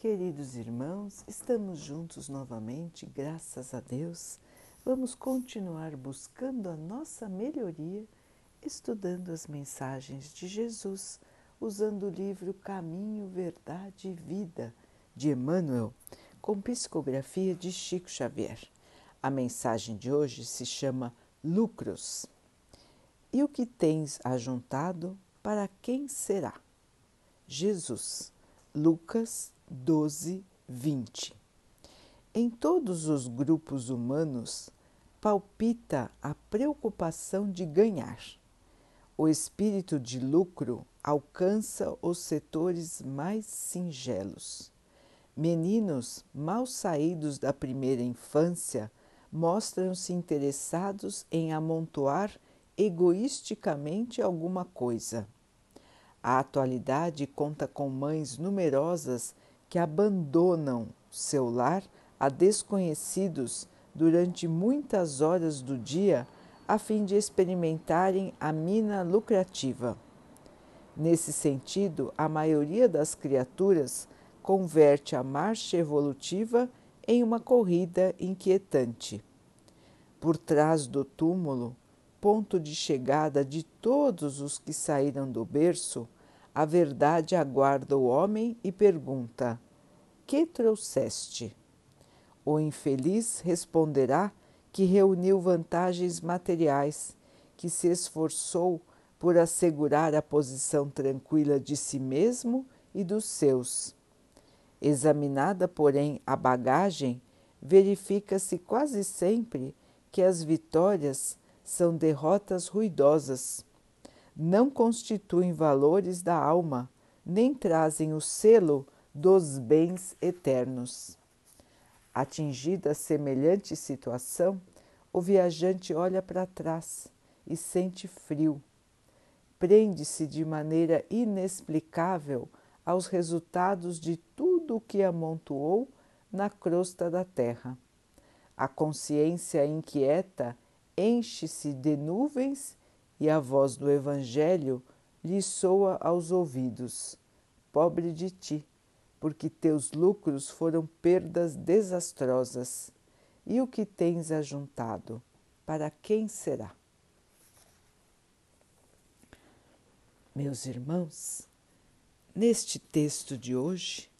Queridos irmãos, estamos juntos novamente, graças a Deus. Vamos continuar buscando a nossa melhoria, estudando as mensagens de Jesus, usando o livro Caminho, Verdade e Vida de Emmanuel, com psicografia de Chico Xavier. A mensagem de hoje se chama Lucros. E o que tens ajuntado, para quem será? Jesus, Lucas 12, 20. Em todos os grupos humanos palpita a preocupação de ganhar. O espírito de lucro alcança os setores mais singelos. Meninos mal saídos da primeira infância mostram-se interessados em amontoar egoisticamente alguma coisa. A atualidade conta com mães numerosas que abandonam seu lar a desconhecidos durante muitas horas do dia a fim de experimentarem a mina lucrativa. Nesse sentido, a maioria das criaturas converte a marcha evolutiva em uma corrida inquietante. Por trás do túmulo, ponto de chegada de todos os que saíram do berço, a verdade aguarda o homem e pergunta: Que trouxeste? O infeliz responderá que reuniu vantagens materiais, que se esforçou por assegurar a posição tranquila de si mesmo e dos seus. Examinada, porém, a bagagem, verifica-se quase sempre que as vitórias são derrotas ruidosas não constituem valores da alma, nem trazem o selo dos bens eternos. Atingida semelhante situação, o viajante olha para trás e sente frio. Prende-se de maneira inexplicável aos resultados de tudo o que amontoou na crosta da terra. A consciência inquieta enche-se de nuvens e a voz do Evangelho lhe soa aos ouvidos: Pobre de ti, porque teus lucros foram perdas desastrosas. E o que tens ajuntado? Para quem será? Meus irmãos, neste texto de hoje,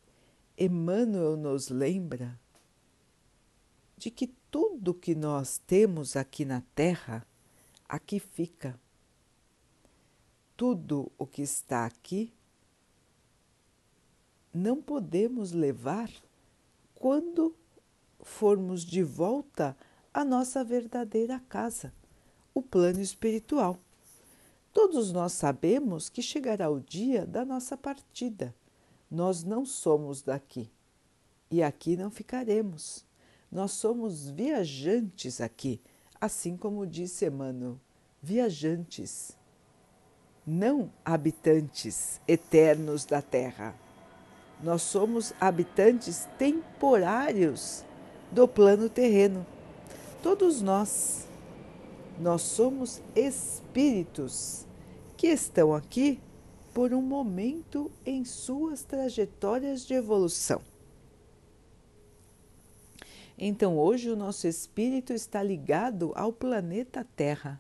Emmanuel nos lembra de que tudo que nós temos aqui na Terra, aqui fica tudo o que está aqui, não podemos levar quando formos de volta à nossa verdadeira casa, o plano espiritual. Todos nós sabemos que chegará o dia da nossa partida. Nós não somos daqui e aqui não ficaremos. Nós somos viajantes aqui, assim como disse Emmanuel, viajantes não habitantes eternos da Terra. Nós somos habitantes temporários do plano terreno. Todos nós. Nós somos espíritos que estão aqui por um momento em suas trajetórias de evolução. Então, hoje, o nosso espírito está ligado ao planeta Terra.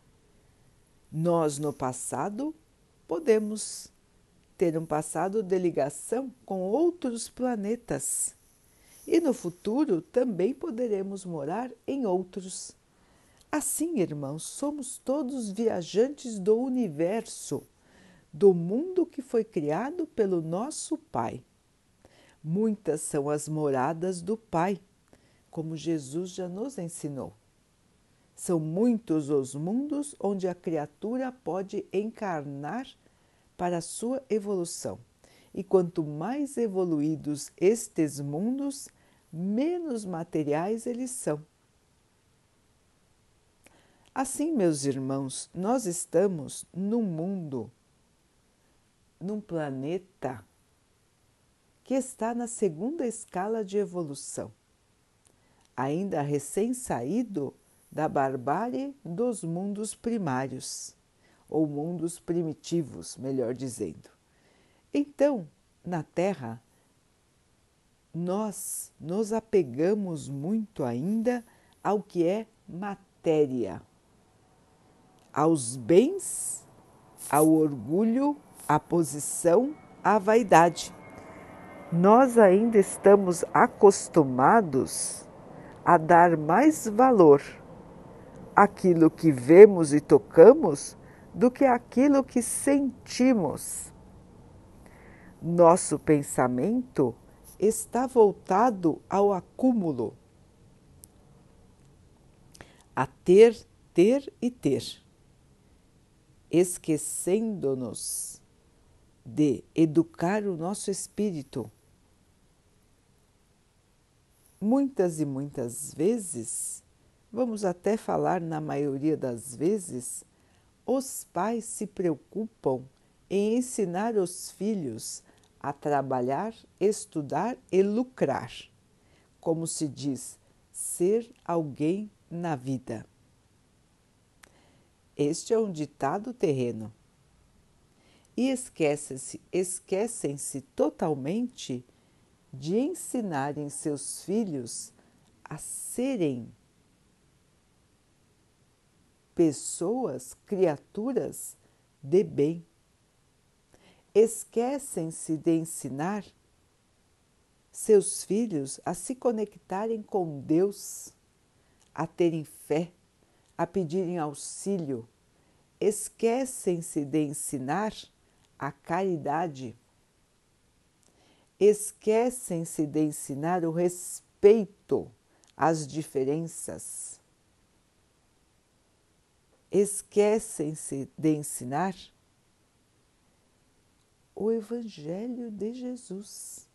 Nós, no passado, podemos ter um passado de ligação com outros planetas. E no futuro também poderemos morar em outros. Assim, irmãos, somos todos viajantes do universo, do mundo que foi criado pelo nosso Pai. Muitas são as moradas do Pai, como Jesus já nos ensinou. São muitos os mundos onde a criatura pode encarnar para a sua evolução. E quanto mais evoluídos estes mundos, menos materiais eles são. Assim, meus irmãos, nós estamos num mundo, num planeta que está na segunda escala de evolução, ainda recém-saído da barbárie dos mundos primários ou mundos primitivos, melhor dizendo. Então, na Terra, nós nos apegamos muito ainda ao que é matéria, aos bens, ao orgulho, à posição, à vaidade. Nós ainda estamos acostumados a dar mais valor àquilo que vemos e tocamos do que aquilo que sentimos. Nosso pensamento está voltado ao acúmulo, a ter, ter e ter, esquecendo-nos de educar o nosso espírito. Muitas e muitas vezes, vamos até falar na maioria das vezes, os pais se preocupam em ensinar os filhos a trabalhar, estudar e lucrar. Como se diz, ser alguém na vida. Este é um ditado terreno. E esquecem-se esquecem -se totalmente de ensinarem seus filhos a serem pessoas, criaturas de bem esquecem-se de ensinar seus filhos a se conectarem com Deus, a terem fé, a pedirem auxílio. Esquecem-se de ensinar a caridade. Esquecem-se de ensinar o respeito às diferenças. Esquecem-se de ensinar o Evangelho de Jesus.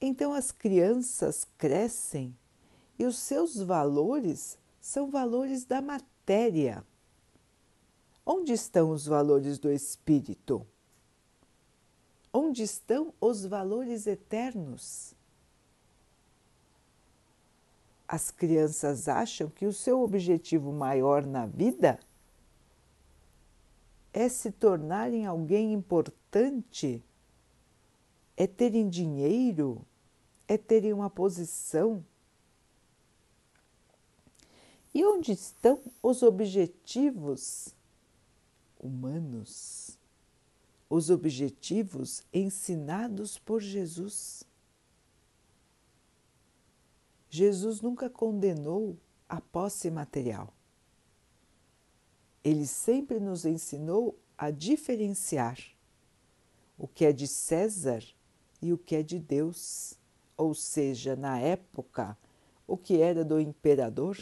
Então as crianças crescem e os seus valores são valores da matéria. Onde estão os valores do espírito? Onde estão os valores eternos? As crianças acham que o seu objetivo maior na vida é se tornarem alguém importante, é terem dinheiro, é terem uma posição. E onde estão os objetivos humanos? Os objetivos ensinados por Jesus. Jesus nunca condenou a posse material. Ele sempre nos ensinou a diferenciar o que é de César e o que é de Deus, ou seja, na época, o que era do imperador,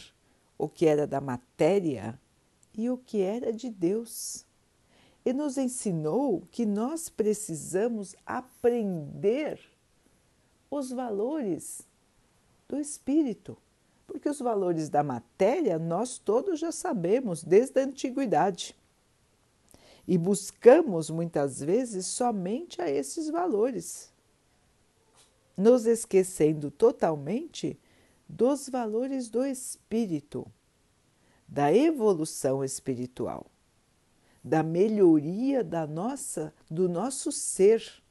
o que era da matéria e o que era de Deus. E nos ensinou que nós precisamos aprender os valores do espírito porque os valores da matéria nós todos já sabemos desde a antiguidade. E buscamos muitas vezes somente a esses valores, nos esquecendo totalmente dos valores do espírito, da evolução espiritual, da melhoria da nossa, do nosso ser.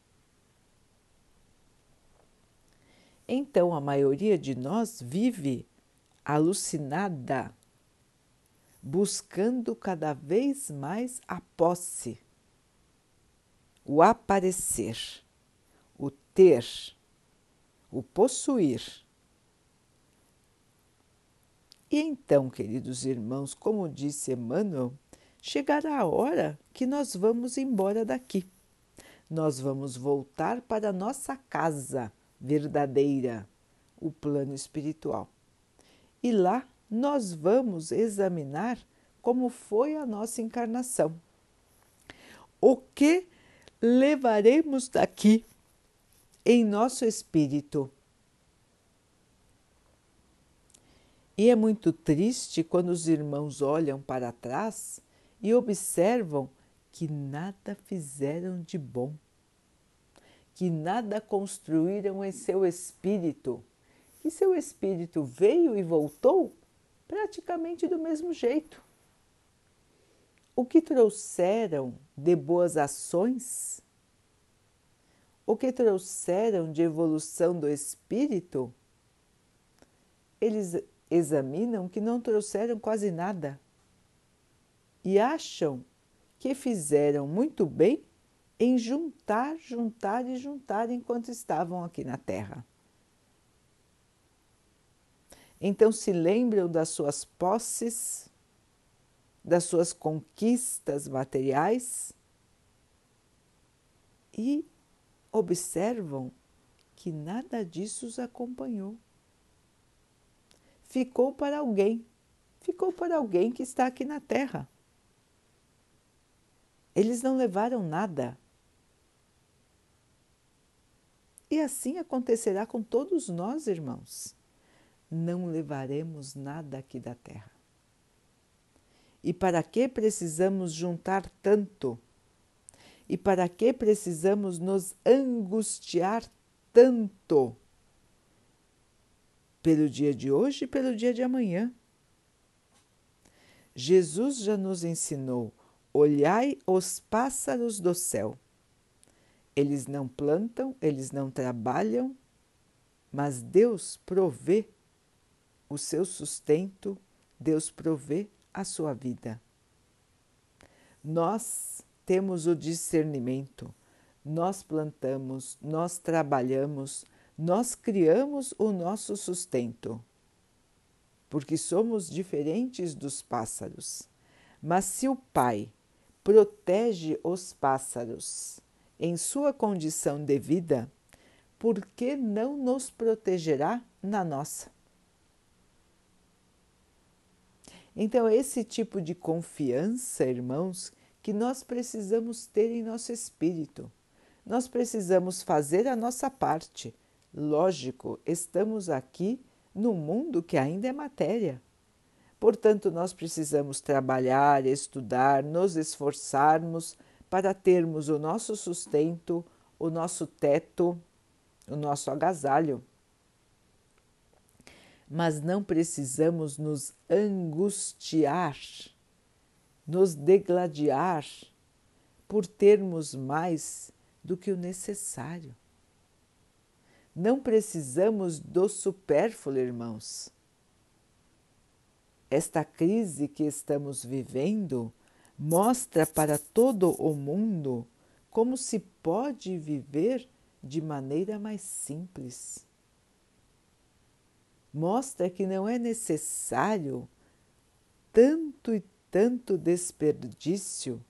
Então a maioria de nós vive alucinada, buscando cada vez mais a posse, o aparecer, o ter, o possuir. E então, queridos irmãos, como disse Emmanuel, chegará a hora que nós vamos embora daqui. Nós vamos voltar para a nossa casa verdadeira, o plano espiritual e lá nós vamos examinar como foi a nossa encarnação. O que levaremos daqui em nosso espírito? E é muito triste quando os irmãos olham para trás e observam que nada fizeram de bom, que nada construíram em seu espírito. Que seu espírito veio e voltou praticamente do mesmo jeito. O que trouxeram de boas ações, o que trouxeram de evolução do espírito, eles examinam que não trouxeram quase nada. E acham que fizeram muito bem em juntar, juntar e juntar enquanto estavam aqui na Terra. Então se lembram das suas posses, das suas conquistas materiais e observam que nada disso os acompanhou. Ficou para alguém, ficou para alguém que está aqui na Terra. Eles não levaram nada. E assim acontecerá com todos nós, irmãos. Não levaremos nada aqui da terra. E para que precisamos juntar tanto? E para que precisamos nos angustiar tanto? Pelo dia de hoje e pelo dia de amanhã. Jesus já nos ensinou Olhai os pássaros do céu. Eles não plantam, eles não trabalham, mas Deus provê o seu sustento, Deus provê a sua vida. Nós temos o discernimento, nós plantamos, nós trabalhamos, nós criamos o nosso sustento, porque somos diferentes dos pássaros. Mas se o Pai protege os pássaros em sua condição de vida, por que não nos protegerá na nossa? Então, esse tipo de confiança, irmãos, que nós precisamos ter em nosso espírito. Nós precisamos fazer a nossa parte. Lógico, estamos aqui no mundo que ainda é matéria. Portanto, nós precisamos trabalhar, estudar, nos esforçarmos para termos o nosso sustento, o nosso teto, o nosso agasalho. Mas não precisamos nos angustiar, nos degladiar por termos mais do que o necessário. Não precisamos do supérfluo, irmãos. Esta crise que estamos vivendo mostra para todo o mundo como se pode viver de maneira mais simples. Mostra que não é necessário tanto e tanto desperdício,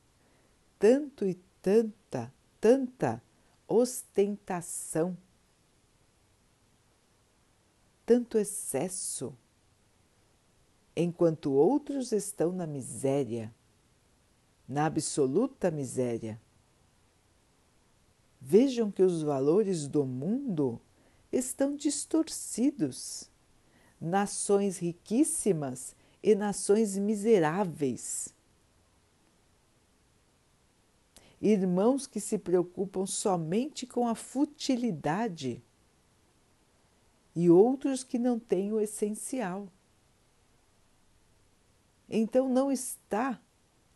tanto e tanta, tanta ostentação, tanto excesso enquanto outros estão na miséria, na absoluta miséria. Vejam que os valores do mundo estão distorcidos. Nações riquíssimas e nações miseráveis. Irmãos que se preocupam somente com a futilidade e outros que não têm o essencial. Então não está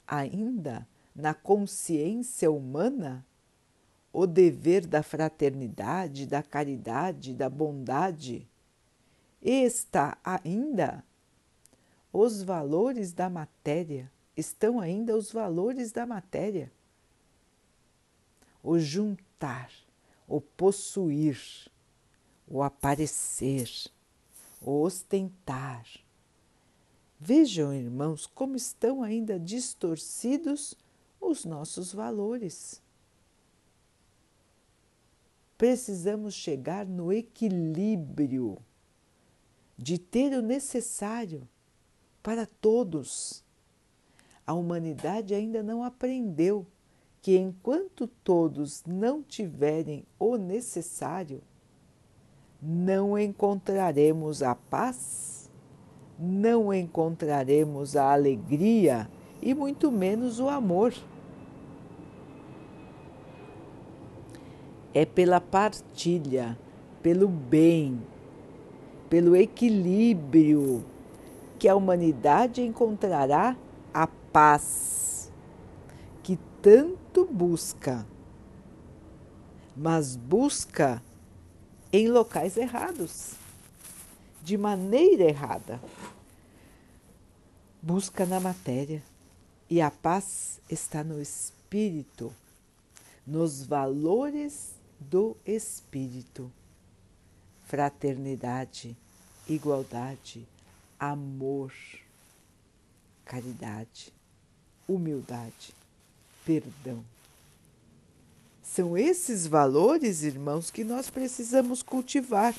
ainda na consciência humana o dever da fraternidade, da caridade, da bondade. Está ainda os valores da matéria, estão ainda os valores da matéria. O juntar, o possuir, o aparecer, o ostentar Vejam, irmãos, como estão ainda distorcidos os nossos valores. Precisamos chegar no equilíbrio de ter o necessário para todos. A humanidade ainda não aprendeu que enquanto todos não tiverem o necessário, não encontraremos a paz não encontraremos a alegria e muito menos o amor. É pela partilha, pelo bem, pelo equilíbrio que a humanidade encontrará a paz que tanto busca. mas busca em locais errados, de maneira errada. Busca na matéria e a paz está no espírito, nos valores do espírito. Fraternidade, igualdade, amor, caridade, humildade, perdão. São esses valores, irmãos, que nós precisamos cultivar,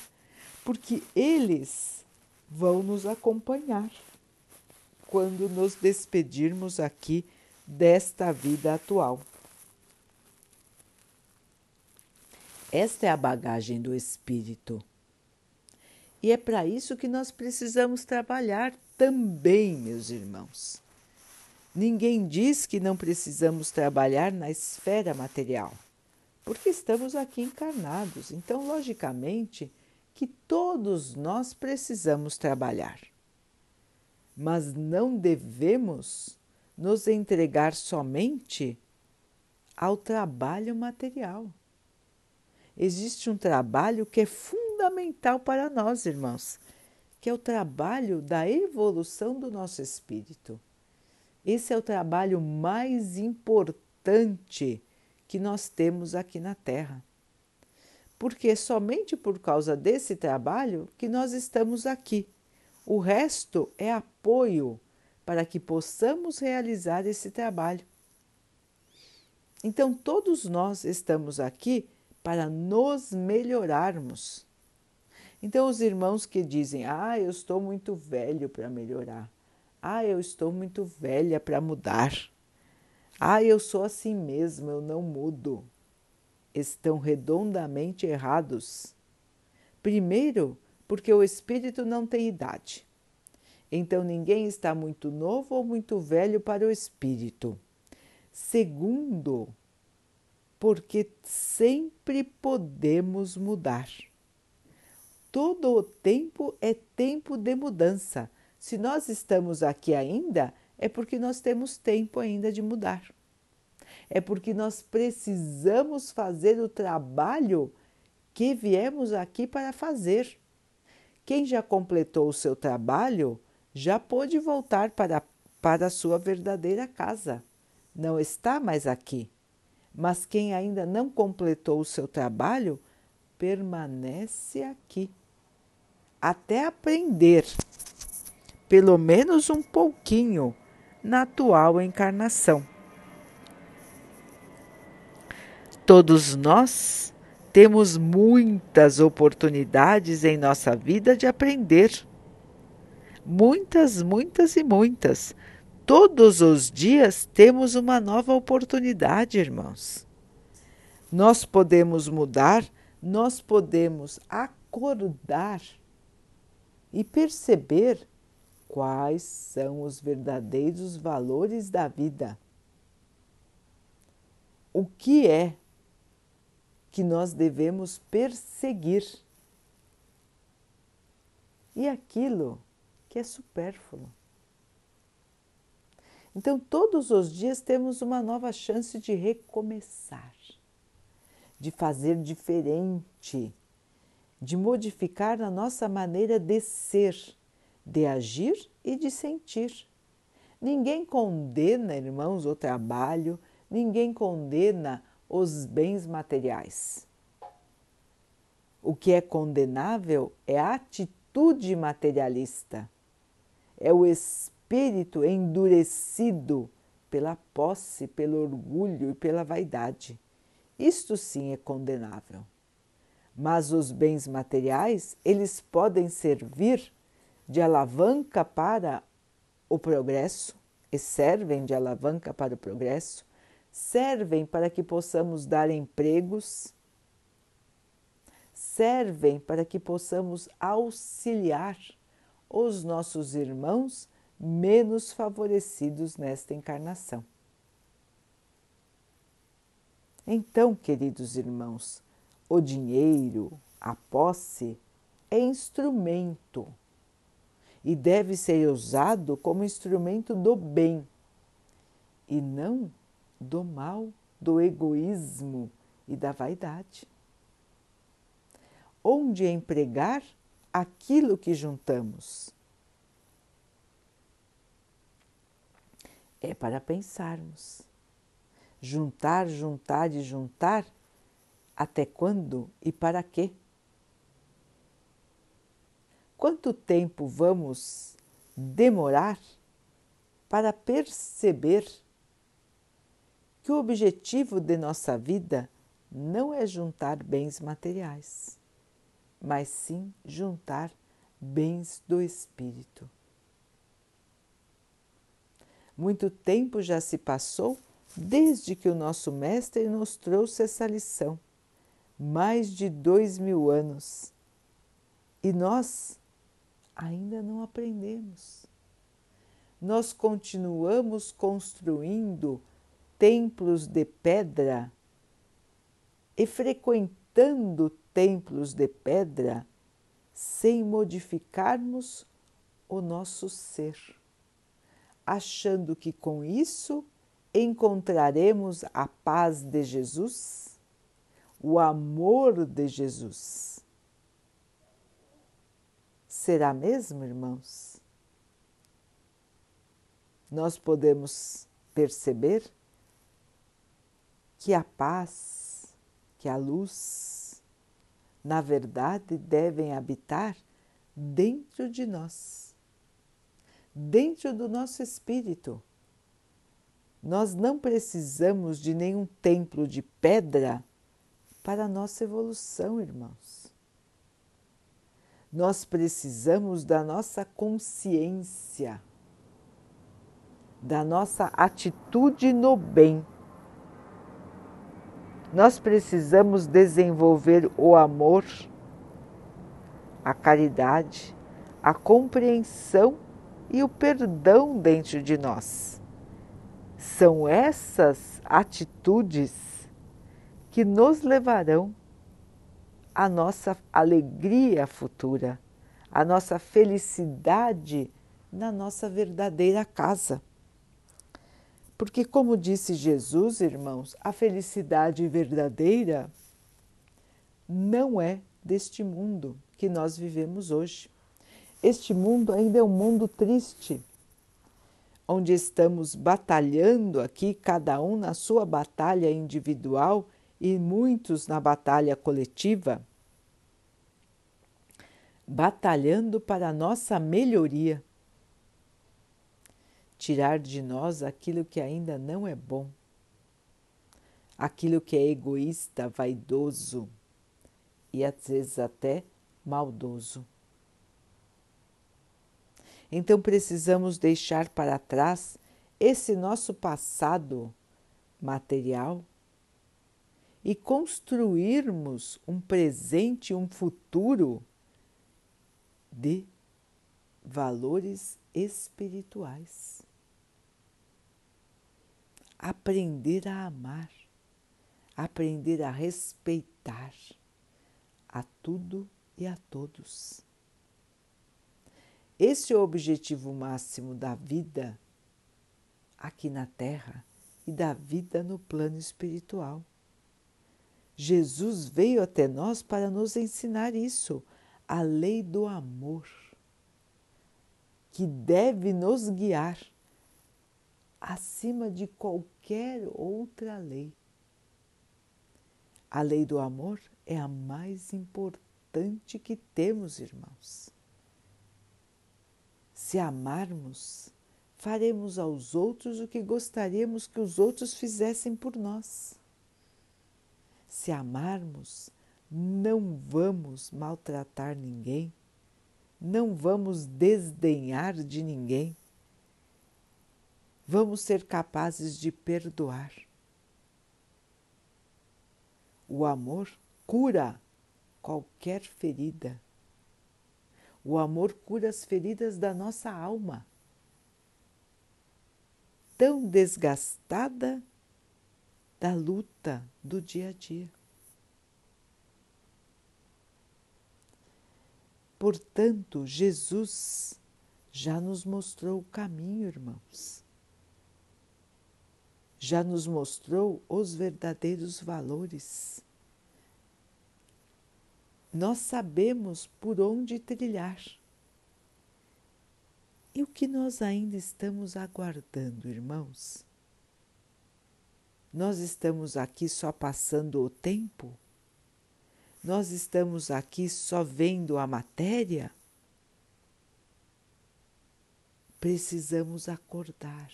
porque eles vão nos acompanhar quando nos despedirmos aqui desta vida atual. Esta é a bagagem do espírito. E é para isso que nós precisamos trabalhar também, meus irmãos. Ninguém diz que não precisamos trabalhar na esfera material porque estamos aqui encarnados. Então, logicamente, que todos nós precisamos trabalhar. Mas não devemos nos entregar somente ao trabalho material. Existe um trabalho que é fundamental para nós, irmãos, que é o trabalho da evolução do nosso espírito. Esse é o trabalho mais importante que nós temos aqui na Terra. Porque é somente por causa desse trabalho que nós estamos aqui. O resto é apoio para que possamos realizar esse trabalho. Então, todos nós estamos aqui para nos melhorarmos. Então, os irmãos que dizem: Ah, eu estou muito velho para melhorar. Ah, eu estou muito velha para mudar. Ah, eu sou assim mesmo, eu não mudo. Estão redondamente errados. Primeiro, porque o espírito não tem idade. Então ninguém está muito novo ou muito velho para o espírito. Segundo, porque sempre podemos mudar. Todo o tempo é tempo de mudança. Se nós estamos aqui ainda, é porque nós temos tempo ainda de mudar. É porque nós precisamos fazer o trabalho que viemos aqui para fazer. Quem já completou o seu trabalho já pôde voltar para, para a sua verdadeira casa. Não está mais aqui. Mas quem ainda não completou o seu trabalho permanece aqui até aprender, pelo menos um pouquinho na atual encarnação. Todos nós temos muitas oportunidades em nossa vida de aprender. Muitas, muitas e muitas. Todos os dias temos uma nova oportunidade, irmãos. Nós podemos mudar, nós podemos acordar e perceber quais são os verdadeiros valores da vida. O que é que nós devemos perseguir e aquilo que é supérfluo. Então, todos os dias temos uma nova chance de recomeçar, de fazer diferente, de modificar a nossa maneira de ser de agir e de sentir. Ninguém condena, irmãos, o trabalho, ninguém condena os bens materiais. O que é condenável é a atitude materialista, é o espírito endurecido pela posse, pelo orgulho e pela vaidade. Isto sim é condenável. Mas os bens materiais, eles podem servir de alavanca para o progresso e servem de alavanca para o progresso, servem para que possamos dar empregos, servem para que possamos auxiliar os nossos irmãos menos favorecidos nesta encarnação. Então, queridos irmãos, o dinheiro, a posse, é instrumento e deve ser usado como instrumento do bem e não do mal, do egoísmo e da vaidade. Onde empregar aquilo que juntamos? É para pensarmos. Juntar, juntar e juntar, até quando e para quê? Quanto tempo vamos demorar para perceber que o objetivo de nossa vida não é juntar bens materiais, mas sim juntar bens do espírito. Muito tempo já se passou desde que o nosso Mestre nos trouxe essa lição mais de dois mil anos e nós ainda não aprendemos. Nós continuamos construindo templos de pedra e frequentando templos de pedra sem modificarmos o nosso ser, achando que com isso encontraremos a paz de Jesus, o amor de Jesus. Será mesmo, irmãos? Nós podemos perceber que a paz, que a luz, na verdade devem habitar dentro de nós, dentro do nosso espírito. Nós não precisamos de nenhum templo de pedra para a nossa evolução, irmãos. Nós precisamos da nossa consciência, da nossa atitude no bem nós precisamos desenvolver o amor, a caridade, a compreensão e o perdão dentro de nós. São essas atitudes que nos levarão à nossa alegria futura, à nossa felicidade na nossa verdadeira casa. Porque, como disse Jesus, irmãos, a felicidade verdadeira não é deste mundo que nós vivemos hoje. Este mundo ainda é um mundo triste, onde estamos batalhando aqui, cada um na sua batalha individual e muitos na batalha coletiva, batalhando para a nossa melhoria tirar de nós aquilo que ainda não é bom, aquilo que é egoísta, vaidoso e às vezes até maldoso. Então precisamos deixar para trás esse nosso passado material e construirmos um presente, um futuro de valores espirituais aprender a amar, aprender a respeitar a tudo e a todos. Esse é o objetivo máximo da vida aqui na Terra e da vida no plano espiritual. Jesus veio até nós para nos ensinar isso, a lei do amor, que deve nos guiar acima de qualquer outra lei. A lei do amor é a mais importante que temos, irmãos. Se amarmos, faremos aos outros o que gostaríamos que os outros fizessem por nós. Se amarmos, não vamos maltratar ninguém, não vamos desdenhar de ninguém vamos ser capazes de perdoar. O amor cura qualquer ferida. O amor cura as feridas da nossa alma, tão desgastada da luta do dia a dia. Portanto, Jesus já nos mostrou o caminho, irmãos. Já nos mostrou os verdadeiros valores. Nós sabemos por onde trilhar. E o que nós ainda estamos aguardando, irmãos? Nós estamos aqui só passando o tempo? Nós estamos aqui só vendo a matéria? Precisamos acordar.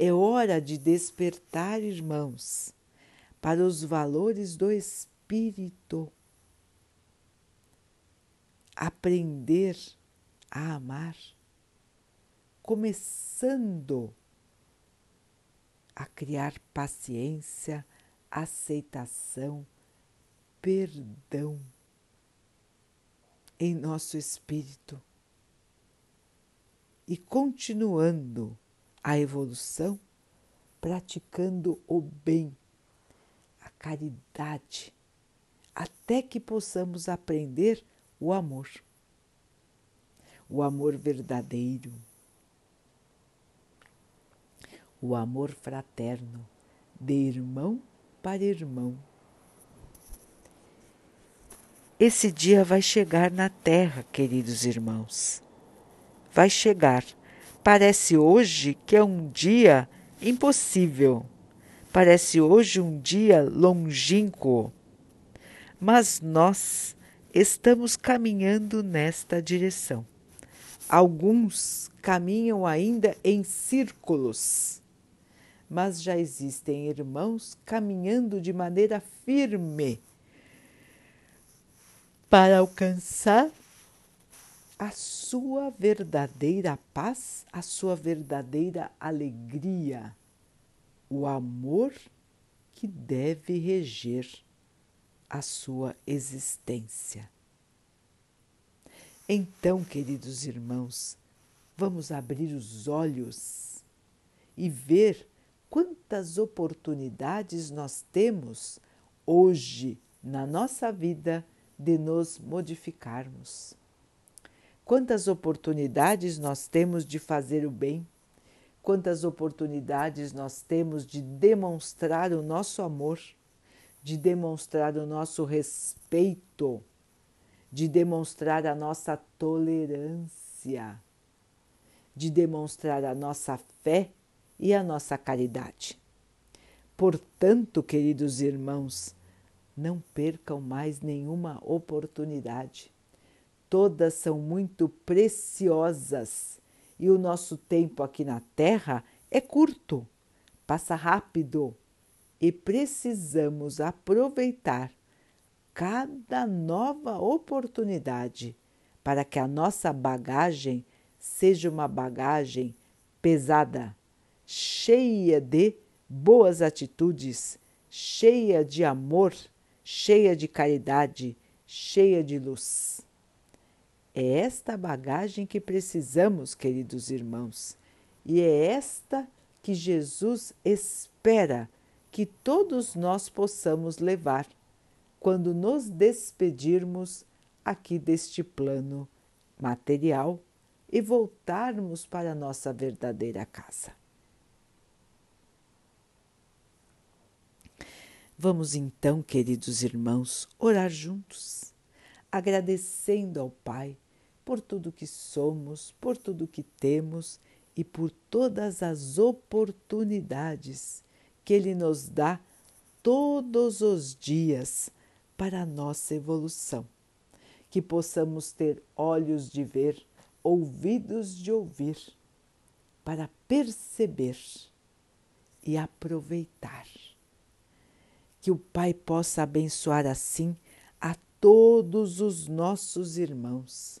É hora de despertar, irmãos, para os valores do Espírito. Aprender a amar, começando a criar paciência, aceitação, perdão em nosso espírito e continuando a evolução, praticando o bem, a caridade, até que possamos aprender o amor, o amor verdadeiro, o amor fraterno, de irmão para irmão. Esse dia vai chegar na Terra, queridos irmãos. Vai chegar. Parece hoje que é um dia impossível. Parece hoje um dia longínquo. Mas nós estamos caminhando nesta direção. Alguns caminham ainda em círculos mas já existem irmãos caminhando de maneira firme para alcançar a sua verdadeira paz, a sua verdadeira alegria, o amor que deve reger a sua existência. Então, queridos irmãos, vamos abrir os olhos e ver quantas oportunidades nós temos hoje na nossa vida de nos modificarmos. Quantas oportunidades nós temos de fazer o bem, quantas oportunidades nós temos de demonstrar o nosso amor, de demonstrar o nosso respeito, de demonstrar a nossa tolerância, de demonstrar a nossa fé e a nossa caridade. Portanto, queridos irmãos, não percam mais nenhuma oportunidade. Todas são muito preciosas e o nosso tempo aqui na Terra é curto, passa rápido e precisamos aproveitar cada nova oportunidade para que a nossa bagagem seja uma bagagem pesada, cheia de boas atitudes, cheia de amor, cheia de caridade, cheia de luz. É esta bagagem que precisamos, queridos irmãos, e é esta que Jesus espera que todos nós possamos levar quando nos despedirmos aqui deste plano material e voltarmos para a nossa verdadeira casa. Vamos então, queridos irmãos, orar juntos, agradecendo ao Pai por tudo que somos, por tudo que temos e por todas as oportunidades que Ele nos dá todos os dias para a nossa evolução. Que possamos ter olhos de ver, ouvidos de ouvir, para perceber e aproveitar que o Pai possa abençoar assim a todos os nossos irmãos.